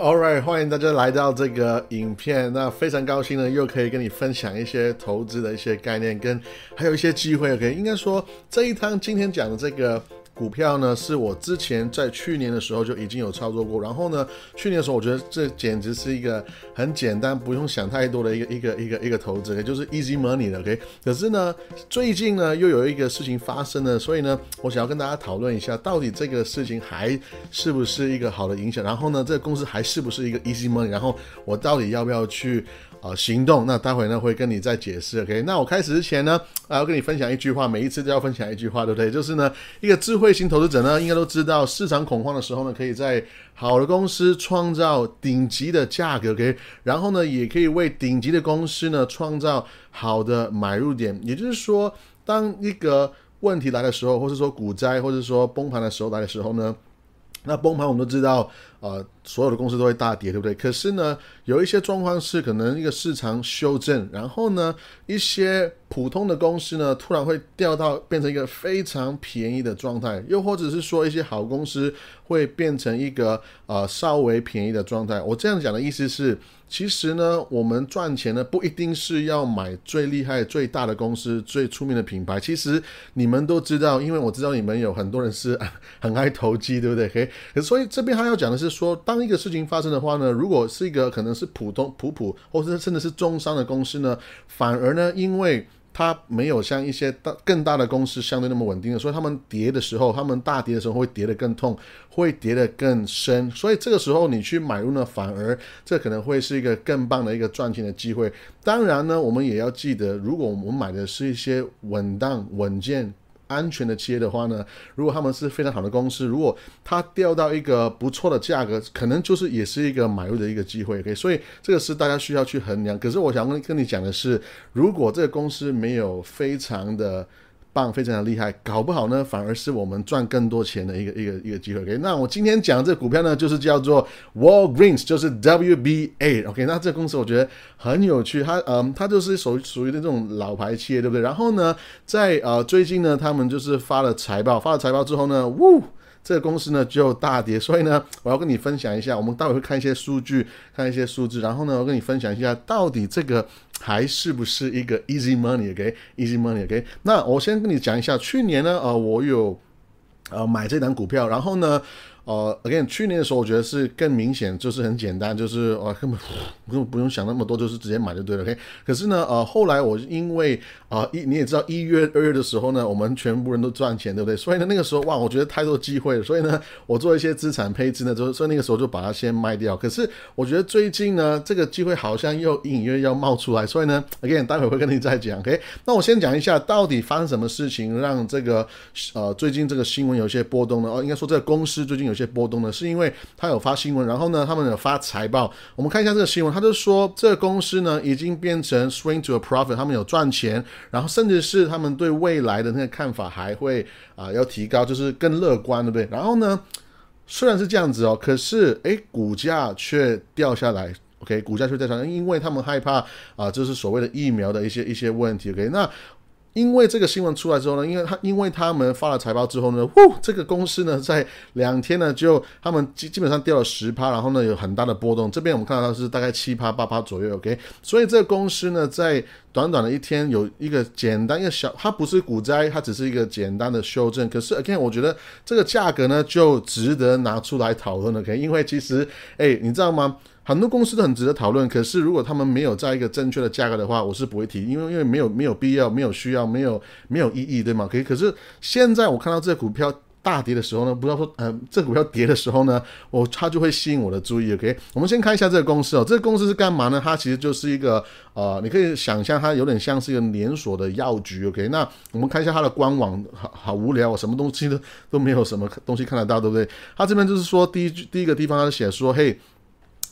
All right，欢迎大家来到这个影片。那非常高兴呢，又可以跟你分享一些投资的一些概念，跟还有一些机会。OK，应该说这一趟今天讲的这个。股票呢，是我之前在去年的时候就已经有操作过。然后呢，去年的时候，我觉得这简直是一个很简单，不用想太多的一个一个一个一个投资，也就是 easy money 的。OK，可是呢，最近呢又有一个事情发生了，所以呢，我想要跟大家讨论一下，到底这个事情还是不是一个好的影响？然后呢，这个公司还是不是一个 easy money？然后我到底要不要去？啊，行动。那待会呢会跟你再解释，OK？那我开始之前呢，啊，要跟你分享一句话，每一次都要分享一句话，对不对？就是呢，一个智慧型投资者呢，应该都知道，市场恐慌的时候呢，可以在好的公司创造顶级的价格，OK？然后呢，也可以为顶级的公司呢创造好的买入点。也就是说，当一个问题来的时候，或者说股灾，或者说崩盘的时候来的时候呢，那崩盘我们都知道。呃，所有的公司都会大跌，对不对？可是呢，有一些状况是可能一个市场修正，然后呢，一些普通的公司呢，突然会掉到变成一个非常便宜的状态，又或者是说一些好公司会变成一个呃稍微便宜的状态。我这样讲的意思是，其实呢，我们赚钱呢不一定是要买最厉害、最大的公司、最出名的品牌。其实你们都知道，因为我知道你们有很多人是 很爱投机，对不对？可所以这边他要讲的是。说，当一个事情发生的话呢，如果是一个可能是普通普普，或者甚至是中商的公司呢，反而呢，因为它没有像一些大更大的公司相对那么稳定的，所以他们跌的时候，他们大跌的时候会跌得更痛，会跌得更深。所以这个时候你去买入呢，反而这可能会是一个更棒的一个赚钱的机会。当然呢，我们也要记得，如果我们买的是一些稳当稳健。安全的企业的话呢，如果他们是非常好的公司，如果它掉到一个不错的价格，可能就是也是一个买入的一个机会。OK，所以这个是大家需要去衡量。可是我想跟跟你讲的是，如果这个公司没有非常的。棒，非常的厉害，搞不好呢，反而是我们赚更多钱的一个一个一个机会。OK，那我今天讲这个股票呢，就是叫做 Walgreens，就是 WBA。OK，那这个公司我觉得很有趣，它嗯，它就是属属于那种老牌企业，对不对？然后呢，在呃最近呢，他们就是发了财报，发了财报之后呢，呜。这个公司呢就大跌，所以呢，我要跟你分享一下，我们待会会看一些数据，看一些数字，然后呢，我跟你分享一下，到底这个还是不是一个 easy money？OK，easy money？OK，那我先跟你讲一下，去年呢，呃，我有呃买这档股票，然后呢。呃，again，去年的时候我觉得是更明显，就是很简单，就是呃根本不用不用想那么多，就是直接买就对了。OK，可是呢，呃，后来我因为啊一你也知道一月二月的时候呢，我们全部人都赚钱，对不对？所以呢，那个时候哇，我觉得太多机会了，所以呢，我做一些资产配置呢，就所以那个时候就把它先卖掉。可是我觉得最近呢，这个机会好像又隐约约要冒出来，所以呢，again，待会会跟你再讲。OK，那我先讲一下到底发生什么事情让这个呃最近这个新闻有些波动呢？哦，应该说这个公司最近有。些波动呢，是因为他有发新闻，然后呢，他们有发财报。我们看一下这个新闻，他就说这个公司呢已经变成 swing to a profit，他们有赚钱，然后甚至是他们对未来的那个看法还会啊要提高，就是更乐观，对不对？然后呢，虽然是这样子哦，可是诶，股价却掉下来。OK，股价却掉下来，因为他们害怕啊，就是所谓的疫苗的一些一些问题。OK，那。因为这个新闻出来之后呢，因为他因为他们发了财报之后呢，呼，这个公司呢在两天呢就他们基基本上掉了十趴，然后呢有很大的波动。这边我们看到是大概七趴八趴左右，OK。所以这个公司呢在短短的一天有一个简单一个小，它不是股灾，它只是一个简单的修正。可是 again，我觉得这个价格呢就值得拿出来讨论了，OK。因为其实，哎，你知道吗？很多公司都很值得讨论，可是如果他们没有在一个正确的价格的话，我是不会提，因为因为没有没有必要，没有需要，没有没有意义，对吗？可以，可是现在我看到这股票大跌的时候呢，不要说，嗯，这股票跌的时候呢，我它就会吸引我的注意。OK，我们先看一下这个公司哦，这个公司是干嘛呢？它其实就是一个呃，你可以想象它有点像是一个连锁的药局。OK，那我们看一下它的官网，好好无聊，什么东西都都没有什么东西看得到，对不对？它这边就是说，第一第一个地方它写说，嘿。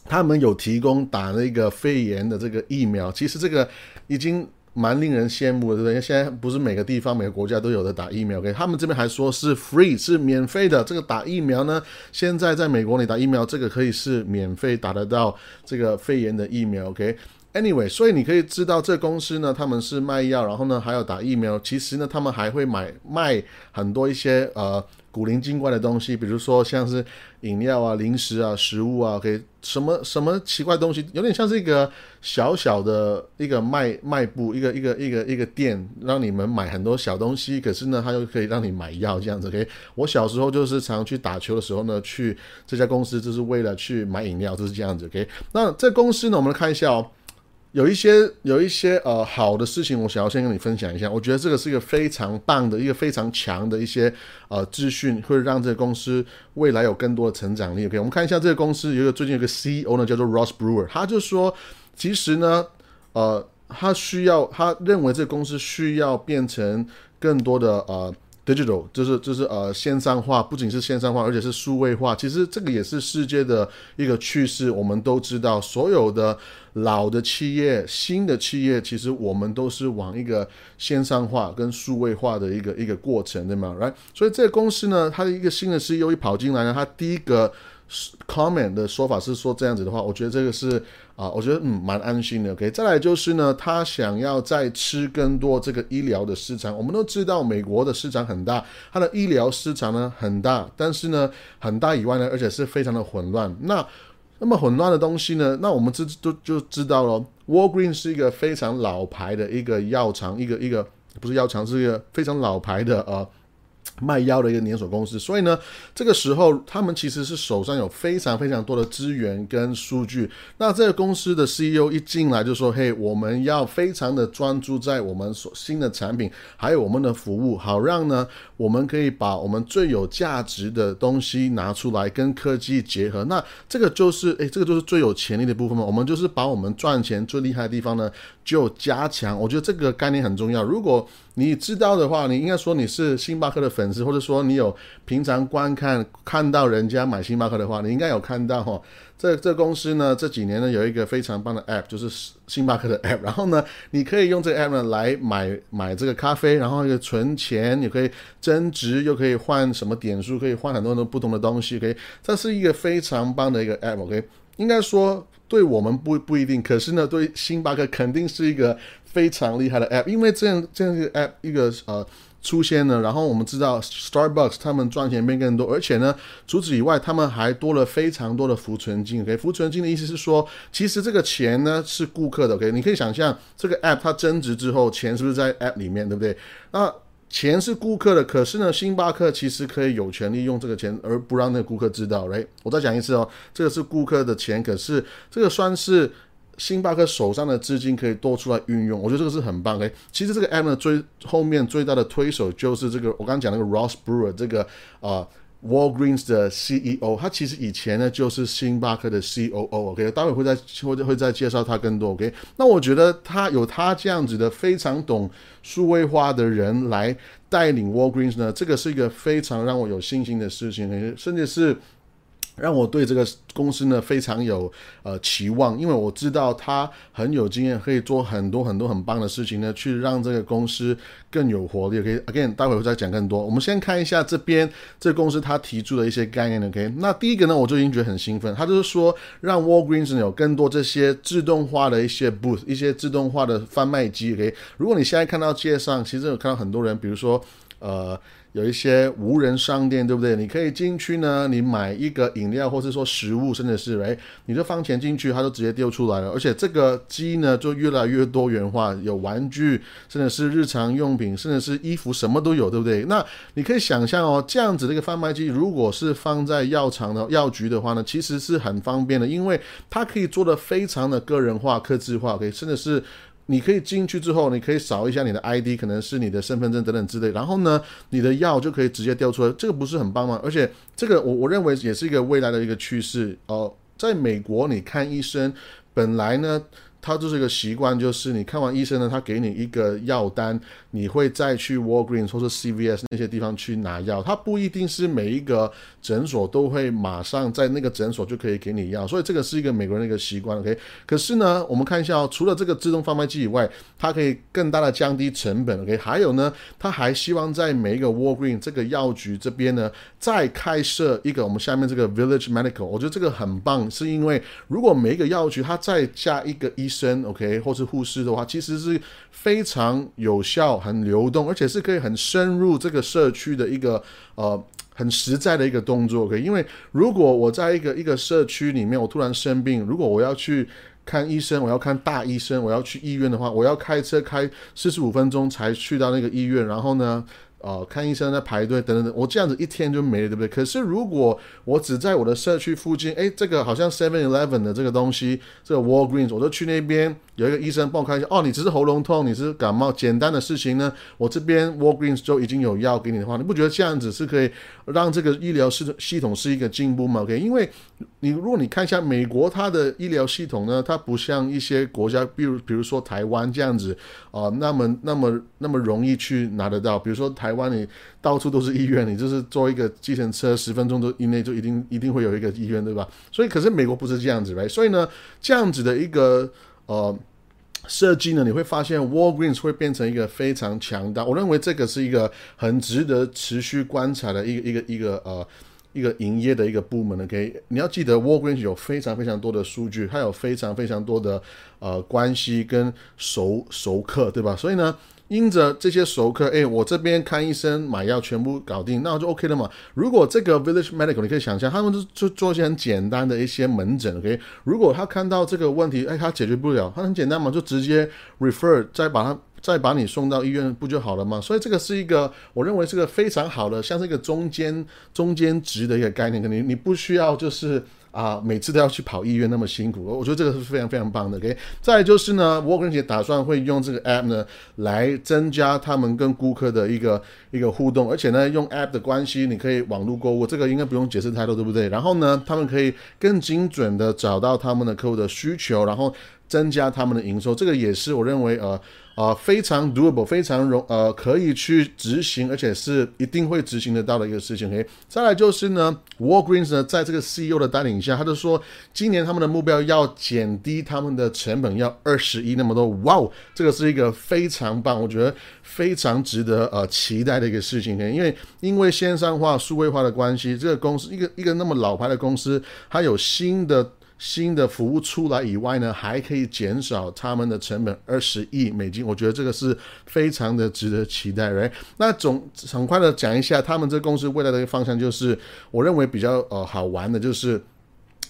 他们有提供打那个肺炎的这个疫苗，其实这个已经蛮令人羡慕的，对不对？因为现在不是每个地方、每个国家都有的打疫苗，OK？他们这边还说是 free，是免费的。这个打疫苗呢，现在在美国你打疫苗，这个可以是免费打得到这个肺炎的疫苗，OK？Anyway，所以你可以知道这公司呢，他们是卖药，然后呢还要打疫苗。其实呢，他们还会买卖很多一些呃。古灵精怪的东西，比如说像是饮料啊、零食啊、食物啊，可以什么什么奇怪东西，有点像是一个小小的一个卖卖部，一个一个一个一个店，让你们买很多小东西，可是呢，它又可以让你买药这样子。OK，我小时候就是常去打球的时候呢，去这家公司就是为了去买饮料，就是这样子。OK，那这公司呢，我们来看一下哦。有一些有一些呃好的事情，我想要先跟你分享一下。我觉得这个是一个非常棒的一个非常强的一些呃资讯，会让这个公司未来有更多的成长力。OK，我们看一下这个公司有一个最近有个 CEO 呢，叫做 Ross Brewer，他就说，其实呢，呃，他需要他认为这个公司需要变成更多的呃。Digital 就是就是呃线上化，不仅是线上化，而且是数位化。其实这个也是世界的一个趋势。我们都知道，所有的老的企业、新的企业，其实我们都是往一个线上化跟数位化的一个一个过程，对吗？Right？所以这个公司呢，它的一个新的 CEO 一跑进来呢，它第一个 comment 的说法是说这样子的话，我觉得这个是。啊，我觉得嗯蛮安心的。OK，再来就是呢，他想要再吃更多这个医疗的市场。我们都知道美国的市场很大，它的医疗市场呢很大，但是呢很大以外呢，而且是非常的混乱。那那么混乱的东西呢，那我们知都就知道了。Walgreen 是一个非常老牌的一个药厂，一个一个不是药厂，是一个非常老牌的呃。卖药的一个连锁公司，所以呢，这个时候他们其实是手上有非常非常多的资源跟数据。那这个公司的 CEO 一进来就说：“嘿，我们要非常的专注在我们所新的产品，还有我们的服务，好让呢，我们可以把我们最有价值的东西拿出来跟科技结合。那这个就是，诶，这个就是最有潜力的部分嘛。我们就是把我们赚钱最厉害的地方呢，就加强。我觉得这个概念很重要。如果你知道的话，你应该说你是星巴克的粉丝，或者说你有平常观看看到人家买星巴克的话，你应该有看到哈。这这公司呢这几年呢有一个非常棒的 app，就是星巴克的 app。然后呢，你可以用这个 app 呢来买买这个咖啡，然后又存钱，你可以增值，又可以换什么点数，可以换很多很多不同的东西。可以这是一个非常棒的一个 app。OK，应该说对我们不不一定，可是呢对星巴克肯定是一个。非常厉害的 app，因为这样这样一个 app 一个呃出现了，然后我们知道 Starbucks 他们赚钱变更多，而且呢，除此以外，他们还多了非常多的浮存金。OK，浮存金的意思是说，其实这个钱呢是顾客的。OK，你可以想象这个 app 它增值之后，钱是不是在 app 里面，对不对？那钱是顾客的，可是呢，星巴克其实可以有权利用这个钱，而不让那个顾客知道。来，我再讲一次哦，这个是顾客的钱，可是这个算是。星巴克手上的资金可以多出来运用，我觉得这个是很棒。诶，其实这个 app 呢，最后面最大的推手就是这个我刚刚讲那个 Ross Brewer 这个啊 Walgreens 的 CEO，他其实以前呢就是星巴克的 COO。OK，待会会再会会再介绍他更多。OK，那我觉得他有他这样子的非常懂数位化的人来带领 Walgreens 呢，这个是一个非常让我有信心的事情，甚至是。让我对这个公司呢非常有呃期望，因为我知道他很有经验，可以做很多很多很棒的事情呢，去让这个公司更有活力。可以 again，待会会再讲更多。我们先看一下这边这个公司他提出的一些概念。OK，那第一个呢，我就已经觉得很兴奋，他就是说让 Walgreens 有更多这些自动化的一些 booth，一些自动化的贩卖机。OK，如果你现在看到街上，其实有看到很多人，比如说呃。有一些无人商店，对不对？你可以进去呢，你买一个饮料，或是说食物，甚至是哎，你就放钱进去，它就直接丢出来了。而且这个机呢，就越来越多元化，有玩具，甚至是日常用品，甚至是衣服，什么都有，对不对？那你可以想象哦，这样子的一个贩卖机，如果是放在药厂的药局的话呢，其实是很方便的，因为它可以做的非常的个人化、刻字化，可以甚至是。你可以进去之后，你可以扫一下你的 ID，可能是你的身份证等等之类，然后呢，你的药就可以直接调出来，这个不是很棒吗？而且这个我我认为也是一个未来的一个趋势哦。在美国，你看医生本来呢。它就是一个习惯，就是你看完医生呢，他给你一个药单，你会再去 Walgreens 或者 CVS 那些地方去拿药。它不一定是每一个诊所都会马上在那个诊所就可以给你药，所以这个是一个美国人的一个习惯。OK，可是呢，我们看一下哦，除了这个自动贩卖机以外，它可以更大的降低成本。OK，还有呢，他还希望在每一个 Walgreens 这个药局这边呢，再开设一个我们下面这个 Village Medical。我觉得这个很棒，是因为如果每一个药局它再加一个医生生，OK，或是护士的话，其实是非常有效、很流动，而且是可以很深入这个社区的一个呃很实在的一个动作，OK？因为如果我在一个一个社区里面，我突然生病，如果我要去看医生，我要看大医生，我要去医院的话，我要开车开四十五分钟才去到那个医院，然后呢？哦，看医生在排队等等等，我这样子一天就没了，对不对？可是如果我只在我的社区附近，哎，这个好像 Seven Eleven 的这个东西，这个 Walgreens，我就去那边有一个医生帮我看一下。哦，你只是喉咙痛，你是感冒，简单的事情呢，我这边 Walgreens 就已经有药给你的话，你不觉得这样子是可以让这个医疗系系统是一个进步吗？OK，因为你如果你看一下美国它的医疗系统呢，它不像一些国家，比如比如说台湾这样子啊，那么那么那么容易去拿得到，比如说台。台湾你到处都是医院，你就是坐一个计程车，十分钟都以内就一定一定会有一个医院，对吧？所以可是美国不是这样子，right？所以呢，这样子的一个呃设计呢，你会发现 Walgreens 会变成一个非常强大。我认为这个是一个很值得持续观察的一个一个一个呃一个营业的一个部门。OK，你要记得 Walgreens 有非常非常多的数据，它有非常非常多的呃关系跟熟熟客，对吧？所以呢。因着这些熟客，哎，我这边看医生买药全部搞定，那我就 OK 了嘛。如果这个 Village Medical，你可以想象，他们就就做一些很简单的一些门诊，OK。如果他看到这个问题，哎，他解决不了，他很简单嘛，就直接 refer，再把他再把你送到医院不就好了吗？所以这个是一个，我认为是个非常好的，像是一个中间中间值的一个概念，肯定你不需要就是。啊，每次都要去跑医院那么辛苦，我觉得这个是非常非常棒的。OK，再就是呢，Walgreens 也打算会用这个 App 呢来增加他们跟顾客的一个一个互动，而且呢，用 App 的关系，你可以网络购物，这个应该不用解释太多，对不对？然后呢，他们可以更精准的找到他们的客户的需求，然后增加他们的营收，这个也是我认为呃。啊，非常 doable，非常容呃可以去执行，而且是一定会执行得到的一个事情。嘿再来就是呢，Walgreens 呢，在这个 CEO 的带领下，他就说，今年他们的目标要减低他们的成本，要二十亿那么多。哇哦，这个是一个非常棒，我觉得非常值得呃期待的一个事情。嘿因为因为线上化、数位化的关系，这个公司一个一个那么老牌的公司，它有新的。新的服务出来以外呢，还可以减少他们的成本二十亿美金，我觉得这个是非常的值得期待。哎那总很快的讲一下，他们这公司未来的一个方向，就是我认为比较呃好玩的，就是。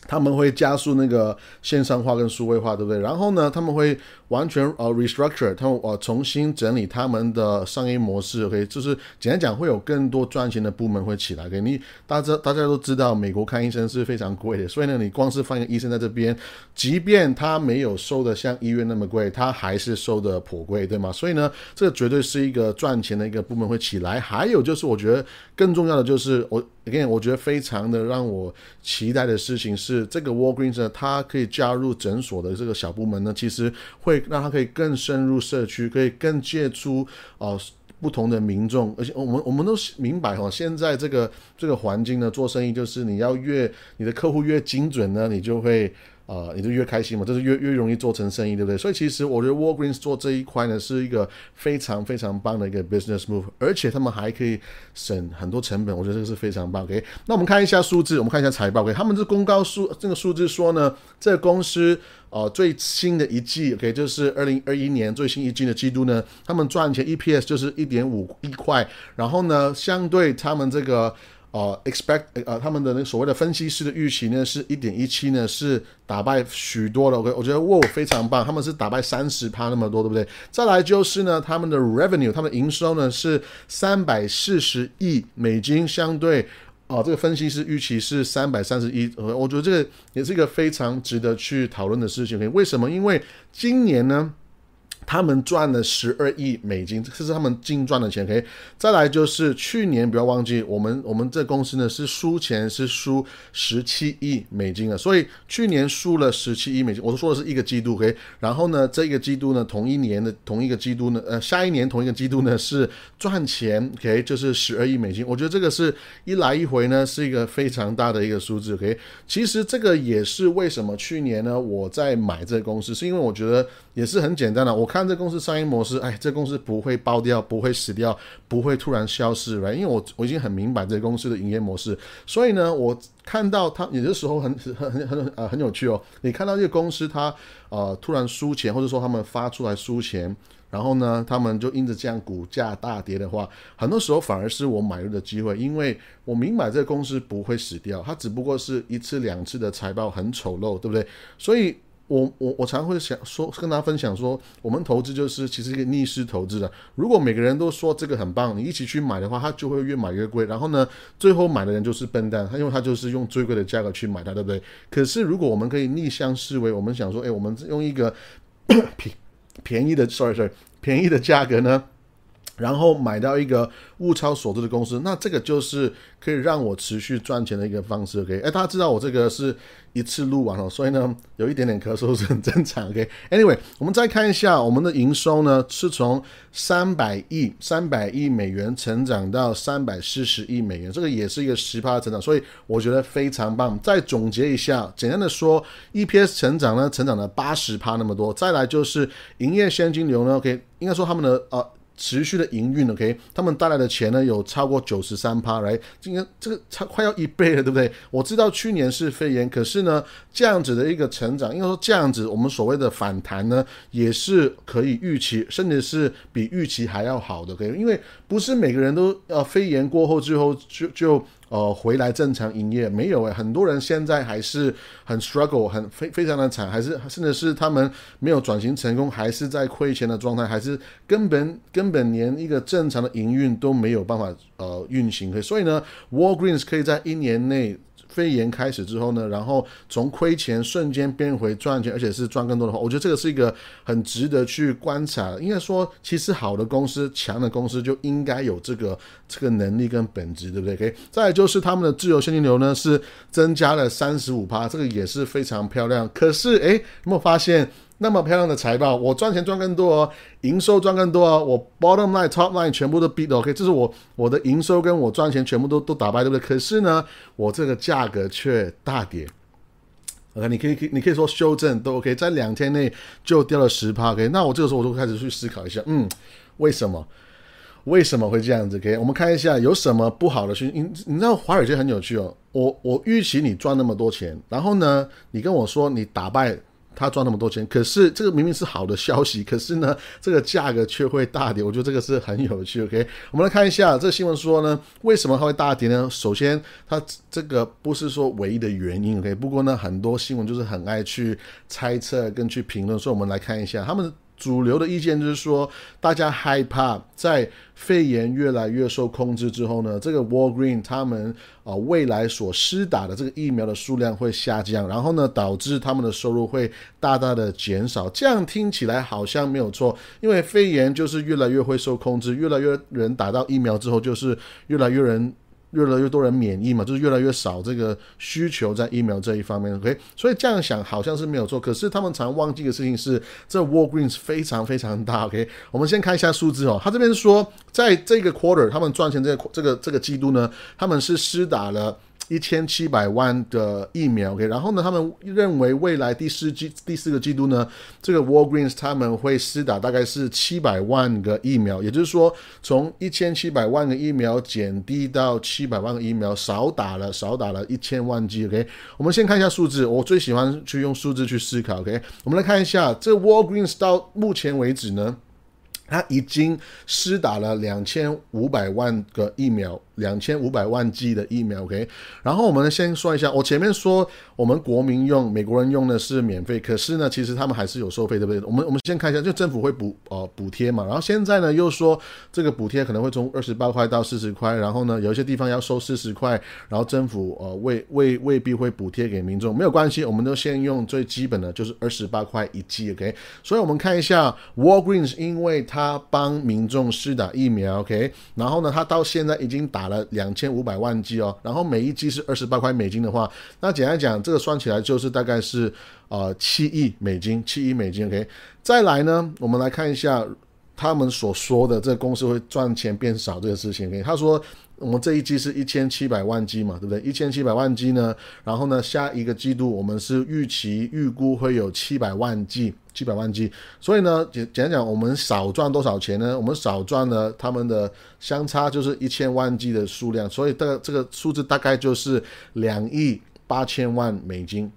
他们会加速那个线上化跟数位化，对不对？然后呢，他们会完全呃 restructure，他们呃重新整理他们的商业模式。OK，就是简单讲，会有更多赚钱的部门会起来。给你大家大家都知道，美国看医生是非常贵的，所以呢，你光是放一个医生在这边，即便他没有收的像医院那么贵，他还是收的颇贵，对吗？所以呢，这个绝对是一个赚钱的一个部门会起来。还有就是，我觉得更重要的就是我。again，我觉得非常的让我期待的事情是，这个 Walgreens 呢，它可以加入诊所的这个小部门呢，其实会让他可以更深入社区，可以更接触哦不同的民众，而且我们我们都明白哈，现在这个这个环境呢，做生意就是你要越你的客户越精准呢，你就会。呃，你就越开心嘛，就是越越容易做成生意，对不对？所以其实我觉得 Walgreens 做这一块呢，是一个非常非常棒的一个 business move，而且他们还可以省很多成本，我觉得这个是非常棒。OK，那我们看一下数字，我们看一下财报。OK，他们这公告数这个数字说呢，这公司呃最新的一季，OK，就是二零二一年最新一季的季度呢，他们赚钱 EPS 就是一点五一块，然后呢，相对他们这个。哦，expect 呃，他们的那所谓的分析师的预期呢，是一点一七呢，是打败许多的。OK，我觉得哇，非常棒，他们是打败三十趴那么多，对不对？再来就是呢，他们的 revenue，他们营收呢是三百四十亿美金，相对哦，这个分析师预期是三百三十一。呃，我觉得这个也是一个非常值得去讨论的事情。为什么？因为今年呢？他们赚了十二亿美金，这是他们净赚的钱。可以再来就是去年不要忘记，我们我们这公司呢是输钱是输十七亿美金的，所以去年输了十七亿美金。我都说的是一个季度，可以。然后呢，这个季度呢，同一年的同一个季度呢，呃，下一年同一个季度呢是赚钱，可以就是十二亿美金。我觉得这个是一来一回呢是一个非常大的一个数字。可以，其实这个也是为什么去年呢我在买这个公司，是因为我觉得也是很简单的，我。看这公司商业模式，哎，这公司不会爆掉，不会死掉，不会突然消失，right？因为我我已经很明白这公司的营业模式，所以呢，我看到它有的时候很很很很呃很有趣哦。你看到这个公司它呃突然输钱，或者说他们发出来输钱，然后呢，他们就因着这样股价大跌的话，很多时候反而是我买入的机会，因为我明白这个公司不会死掉，它只不过是一次两次的财报很丑陋，对不对？所以。我我我常会想说跟大家分享说，我们投资就是其实一个逆势投资的。如果每个人都说这个很棒，你一起去买的话，他就会越买越贵。然后呢，最后买的人就是笨蛋，他因为他就是用最贵的价格去买它，对不对？可是如果我们可以逆向思维，我们想说，哎，我们用一个便 便宜的，sorry sorry，便宜的价格呢？然后买到一个物超所值的公司，那这个就是可以让我持续赚钱的一个方式。OK，哎，大家知道我这个是一次录完了，所以呢有一点点咳嗽是很正常。OK，Anyway，我们再看一下我们的营收呢，是从三百亿三百亿美元成长到三百四十亿美元，这个也是一个十趴的成长，所以我觉得非常棒。再总结一下，简单的说，EPS 成长呢，成长了八十趴那么多。再来就是营业现金流呢，OK，应该说他们的呃。持续的营运，OK，他们带来的钱呢有超过九十三趴，来，今天这个差快要一倍了，对不对？我知道去年是肺炎，可是呢，这样子的一个成长，应该说这样子，我们所谓的反弹呢，也是可以预期，甚至是比预期还要好的，OK，因为不是每个人都呃肺炎过后之后就就。呃，回来正常营业没有诶，很多人现在还是很 struggle，很非非常的惨，还是甚至是他们没有转型成功，还是在亏钱的状态，还是根本根本连一个正常的营运都没有办法呃运行，所以呢，Walgreens 可以在一年内。肺炎开始之后呢，然后从亏钱瞬间变回赚钱，而且是赚更多的话，我觉得这个是一个很值得去观察。应该说，其实好的公司、强的公司就应该有这个这个能力跟本质，对不对可以再就是他们的自由现金流呢是增加了三十五趴，这个也是非常漂亮。可是，哎，有没有发现？那么漂亮的财报，我赚钱赚更多哦，营收赚更多哦，我 bottom line top line 全部都 beat OK，这是我我的营收跟我赚钱全部都都打败，对不对？可是呢，我这个价格却大跌。OK，你可以你可以说修正都 OK，在两天内就掉了十趴 OK，那我这个时候我就开始去思考一下，嗯，为什么为什么会这样子？OK，我们看一下有什么不好的讯，你你知道华尔街很有趣哦，我我预期你赚那么多钱，然后呢，你跟我说你打败。他赚那么多钱，可是这个明明是好的消息，可是呢，这个价格却会大跌。我觉得这个是很有趣。OK，我们来看一下这个新闻说呢，为什么它会大跌呢？首先，它这个不是说唯一的原因。OK，不过呢，很多新闻就是很爱去猜测跟去评论，所以我们来看一下他们。主流的意见就是说，大家害怕在肺炎越来越受控制之后呢，这个 Walgreen 他们啊未来所施打的这个疫苗的数量会下降，然后呢导致他们的收入会大大的减少。这样听起来好像没有错，因为肺炎就是越来越会受控制，越来越人打到疫苗之后，就是越来越人。越来越多人免疫嘛，就是越来越少这个需求在疫苗这一方面，OK？所以这样想好像是没有错，可是他们常忘记的事情是，这 Walgreens 非常非常大，OK？我们先看一下数字哦，他这边说，在这个 quarter 他们赚钱这个这个这个季度呢，他们是施打了。一千七百万的疫苗，OK，然后呢，他们认为未来第四季第四个季度呢，这个 Walgreens 他们会施打大概是七百万个疫苗，也就是说，从一千七百万个疫苗减低到七百万个疫苗，少打了少打了一千万剂，OK。我们先看一下数字，我最喜欢去用数字去思考，OK。我们来看一下，这 Walgreens 到目前为止呢。他已经施打了两千五百万个疫苗，两千五百万剂的疫苗，OK。然后我们先说一下，我前面说我们国民用，美国人用的是免费，可是呢，其实他们还是有收费，对不对？我们我们先看一下，就政府会补呃补贴嘛。然后现在呢又说这个补贴可能会从二十八块到四十块，然后呢有一些地方要收四十块，然后政府呃未未未必会补贴给民众，没有关系，我们都先用最基本的，就是二十八块一剂，OK。所以我们看一下 Walgreens，因为他帮民众施打疫苗，OK，然后呢，他到现在已经打买了两千五百万剂哦，然后每一剂是二十八块美金的话，那简单讲，这个算起来就是大概是呃七亿美金，七亿美金，OK。再来呢，我们来看一下他们所说的这个公司会赚钱变少这个事情。他说我们这一季是一千七百万 G 嘛，对不对？一千七百万 G 呢，然后呢，下一个季度我们是预期预估会有七百万 G，七百万 G。所以呢，简简讲，我们少赚多少钱呢？我们少赚了他们的相差就是一千万 G 的数量，所以这个这个数字大概就是两亿八千万美金。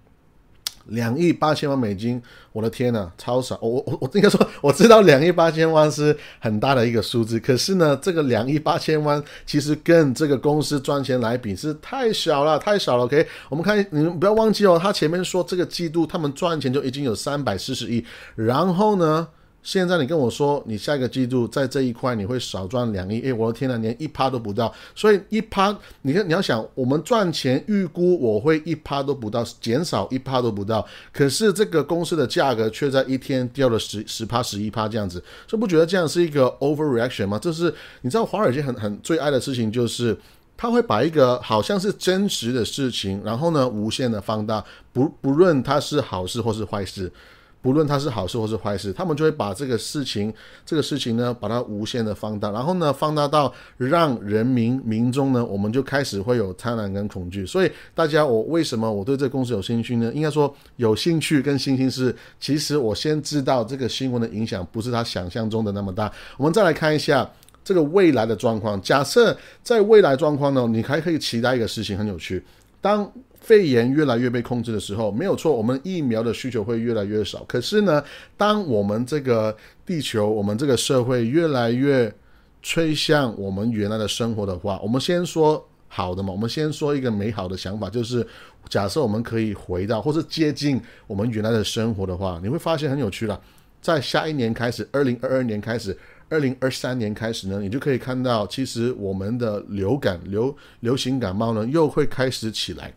两亿八千万美金，我的天呐，超少！我我我应该说，我知道两亿八千万是很大的一个数字，可是呢，这个两亿八千万其实跟这个公司赚钱来比是太小了，太少了。OK，我们看，你们不要忘记哦，他前面说这个季度他们赚钱就已经有三百四十亿，然后呢？现在你跟我说，你下一个季度在这一块你会少赚两亿，诶，我的天呐，连一趴都不到。所以一趴，你看你要想，我们赚钱预估我会一趴都不到，减少一趴都不到。可是这个公司的价格却在一天掉了十十趴、十一趴这样子，所以不觉得这样是一个 overreaction 吗？这是你知道华尔街很很最爱的事情，就是他会把一个好像是真实的事情，然后呢无限的放大，不不论它是好事或是坏事。不论它是好事或是坏事，他们就会把这个事情，这个事情呢，把它无限的放大，然后呢，放大到让人民民众呢，我们就开始会有贪婪跟恐惧。所以大家，我为什么我对这个公司有兴趣呢？应该说有兴趣跟信心是，其实我先知道这个新闻的影响不是他想象中的那么大。我们再来看一下这个未来的状况。假设在未来状况呢，你还可以期待一个事情很有趣，当。肺炎越来越被控制的时候，没有错，我们疫苗的需求会越来越少。可是呢，当我们这个地球、我们这个社会越来越吹向我们原来的生活的话，我们先说好的嘛，我们先说一个美好的想法，就是假设我们可以回到或是接近我们原来的生活的话，你会发现很有趣了。在下一年开始，二零二二年开始，二零二三年开始呢，你就可以看到，其实我们的流感、流流行感冒呢，又会开始起来。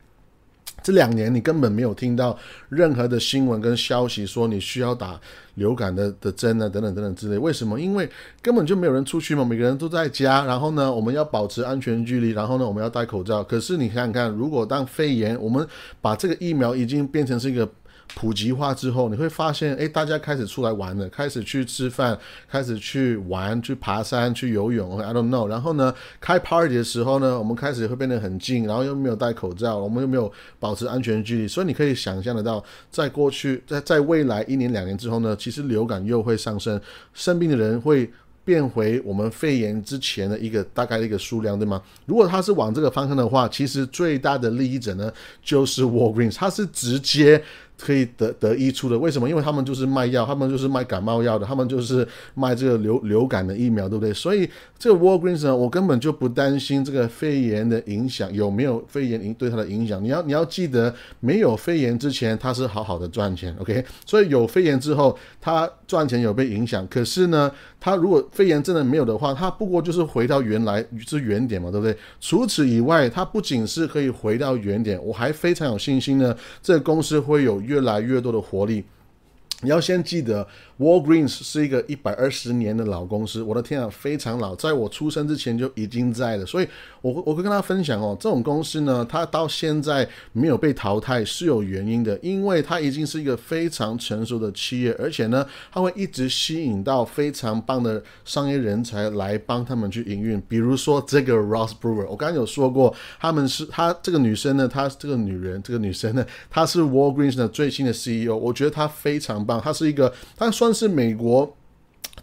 这两年你根本没有听到任何的新闻跟消息说你需要打流感的的针啊等等等等之类。为什么？因为根本就没有人出去嘛，每个人都在家。然后呢，我们要保持安全距离，然后呢，我们要戴口罩。可是你看看，如果当肺炎，我们把这个疫苗已经变成是一个。普及化之后，你会发现，哎，大家开始出来玩了，开始去吃饭，开始去玩，去爬山，去游泳。I don't know。然后呢，开 party 的时候呢，我们开始会变得很近，然后又没有戴口罩，我们又没有保持安全距离。所以你可以想象得到，在过去，在在未来一年两年之后呢，其实流感又会上升，生病的人会。变回我们肺炎之前的一个大概的一个数量，对吗？如果它是往这个方向的话，其实最大的利益者呢就是 Walgreens，它是直接。可以得得益处的，为什么？因为他们就是卖药，他们就是卖感冒药的，他们就是卖这个流流感的疫苗，对不对？所以这个 Walgreens 呢，我根本就不担心这个肺炎的影响有没有肺炎影对它的影响。你要你要记得，没有肺炎之前，它是好好的赚钱，OK？所以有肺炎之后，它赚钱有被影响。可是呢，它如果肺炎真的没有的话，它不过就是回到原来是原点嘛，对不对？除此以外，它不仅是可以回到原点，我还非常有信心呢，这个公司会有。越来越多的活力，你要先记得。Walgreens 是一个一百二十年的老公司，我的天啊，非常老，在我出生之前就已经在了。所以，我我会跟他分享哦，这种公司呢，它到现在没有被淘汰是有原因的，因为它已经是一个非常成熟的企业，而且呢，它会一直吸引到非常棒的商业人才来帮他们去营运。比如说这个 Ross Brewer，我刚刚有说过，他们是她这个女生呢，她这个女人，这个女生呢，她是 Walgreens 的最新的 CEO，我觉得她非常棒，她是一个，她算。是美国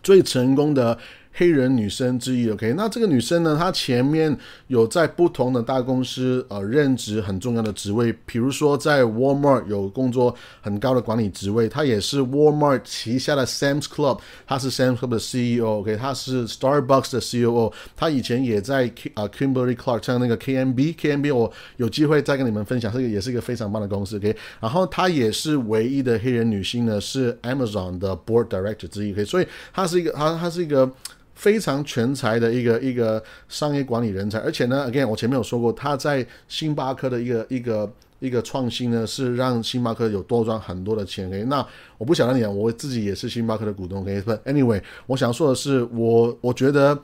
最成功的。黑人女生之一，OK，那这个女生呢，她前面有在不同的大公司呃任职很重要的职位，比如说在 Walmart 有工作很高的管理职位，她也是 Walmart 旗下的 Sam's Club，她是 Sam's Club 的 CEO，OK，她是 Starbucks 的 CEO，她以前也在啊 Kimberly Clark 像那个 KMB，KMB 我有机会再跟你们分享，这个也是一个非常棒的公司，OK，然后她也是唯一的黑人女性呢，是 Amazon 的 Board Director 之一，OK，所以她是一个她她是一个。非常全才的一个一个商业管理人才，而且呢，again，我前面有说过，他在星巴克的一个一个一个创新呢，是让星巴克有多赚很多的钱。诶，那我不想让你讲，我自己也是星巴克的股东。OK，不，anyway，我想说的是，我我觉得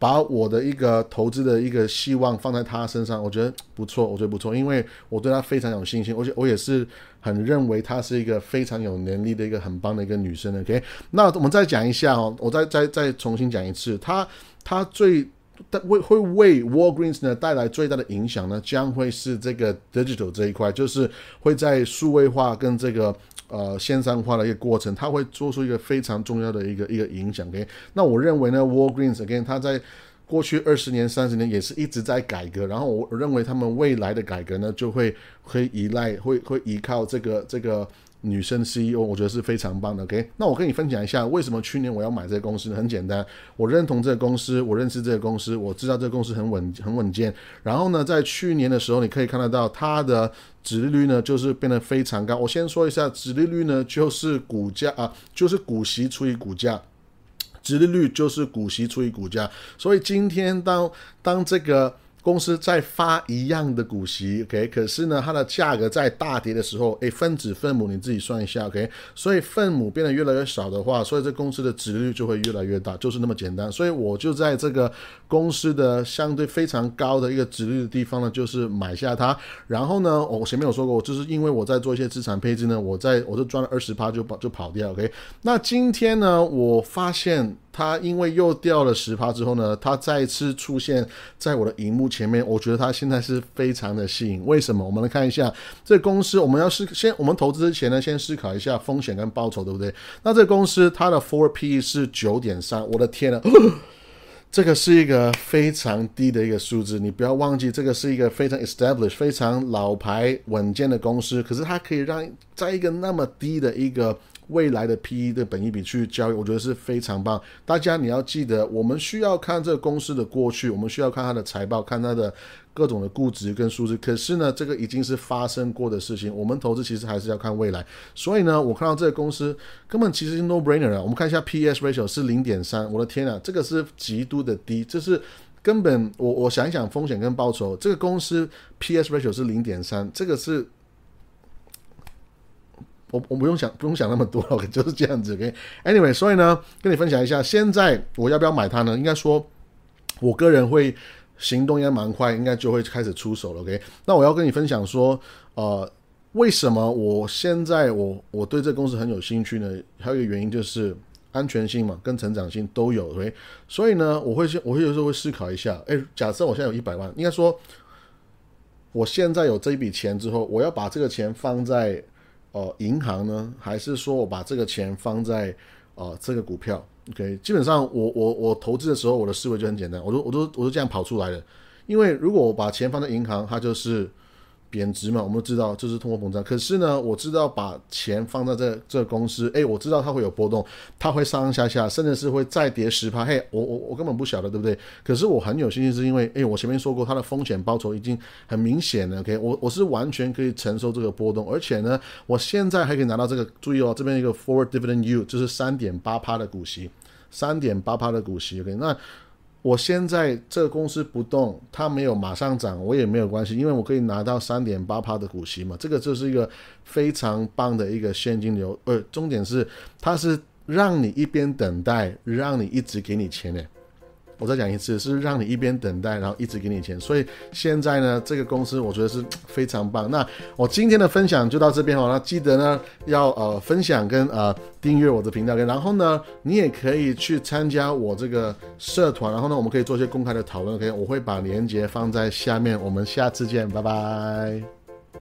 把我的一个投资的一个希望放在她身上，我觉得不错，我觉得不错，因为我对她非常有信心，而且我也是很认为她是一个非常有能力的一个很棒的一个女生。OK，那我们再讲一下哦，我再再再重新讲一次，她她最。但会会为 Walgreens 呢带来最大的影响呢，将会是这个 digital 这一块，就是会在数位化跟这个呃线上化的一个过程，它会做出一个非常重要的一个一个影响。OK，那我认为呢，Walgreens again 它在过去二十年、三十年也是一直在改革，然后我认为他们未来的改革呢，就会会依赖会会依靠这个这个。女生 CEO，我觉得是非常棒的。OK，那我跟你分享一下，为什么去年我要买这个公司？很简单，我认同这个公司，我认识这个公司，我知道这个公司很稳、很稳健。然后呢，在去年的时候，你可以看得到它的殖利率呢，就是变得非常高。我先说一下，殖利率呢，就是股价啊，就是股息除以股价，殖利率就是股息除以股价。所以今天当当这个。公司在发一样的股息，OK，可是呢，它的价格在大跌的时候，诶，分子分母你自己算一下，OK，所以分母变得越来越少的话，所以这公司的值率就会越来越大，就是那么简单。所以我就在这个公司的相对非常高的一个值率的地方呢，就是买下它。然后呢，我前面有说过，就是因为我在做一些资产配置呢，我在我就赚了二十趴就跑就跑掉，OK。那今天呢，我发现。它因为又掉了十趴之后呢，它再次出现在我的荧幕前面，我觉得它现在是非常的吸引。为什么？我们来看一下这公司，我们要思先，我们投资之前呢，先思考一下风险跟报酬，对不对？那这公司它的 Four P 是九点三，我的天呐，这个是一个非常低的一个数字。你不要忘记，这个是一个非常 established、非常老牌稳健的公司，可是它可以让在一个那么低的一个。未来的 PE 的本益比去交易，我觉得是非常棒。大家你要记得，我们需要看这个公司的过去，我们需要看它的财报，看它的各种的估值跟数字。可是呢，这个已经是发生过的事情。我们投资其实还是要看未来。所以呢，我看到这个公司根本其实是 no brainer 啊。我们看一下 P/S ratio 是零点三，我的天啊，这个是极度的低，这是根本我我想一想风险跟报酬，这个公司 PS ratio 是零点三，这个是。我我不用想不用想那么多了，就是这样子。OK，Anyway，所以呢，跟你分享一下，现在我要不要买它呢？应该说，我个人会行动应该蛮快，应该就会开始出手了。OK，那我要跟你分享说，呃，为什么我现在我我对这公司很有兴趣呢？还有一个原因就是安全性嘛，跟成长性都有。OK，所以呢，我会先我会有时候会思考一下，哎，假设我现在有一百万，应该说我现在有这一笔钱之后，我要把这个钱放在。哦，银行呢？还是说我把这个钱放在呃这个股票？OK，基本上我我我投资的时候，我的思维就很简单，我都我都我都这样跑出来的。因为如果我把钱放在银行，它就是。贬值嘛，我们都知道这是通货膨胀。可是呢，我知道把钱放在这这个公司，哎，我知道它会有波动，它会上上下下，甚至是会再跌十趴。嘿，我我我根本不晓得，对不对？可是我很有信心，是因为，哎，我前面说过，它的风险报酬已经很明显了。OK，我我是完全可以承受这个波动，而且呢，我现在还可以拿到这个，注意哦，这边一个 forward dividend yield 就是三点八趴的股息，三点八趴的股息。OK，那。我现在这个公司不动，它没有马上涨，我也没有关系，因为我可以拿到三点八趴的股息嘛，这个就是一个非常棒的一个现金流。呃，重点是它是让你一边等待，让你一直给你钱的。我再讲一次，是让你一边等待，然后一直给你钱。所以现在呢，这个公司我觉得是非常棒。那我今天的分享就到这边哦。那记得呢要呃分享跟呃订阅我的频道，然后呢你也可以去参加我这个社团，然后呢我们可以做一些公开的讨论。OK，我会把链接放在下面。我们下次见，拜拜。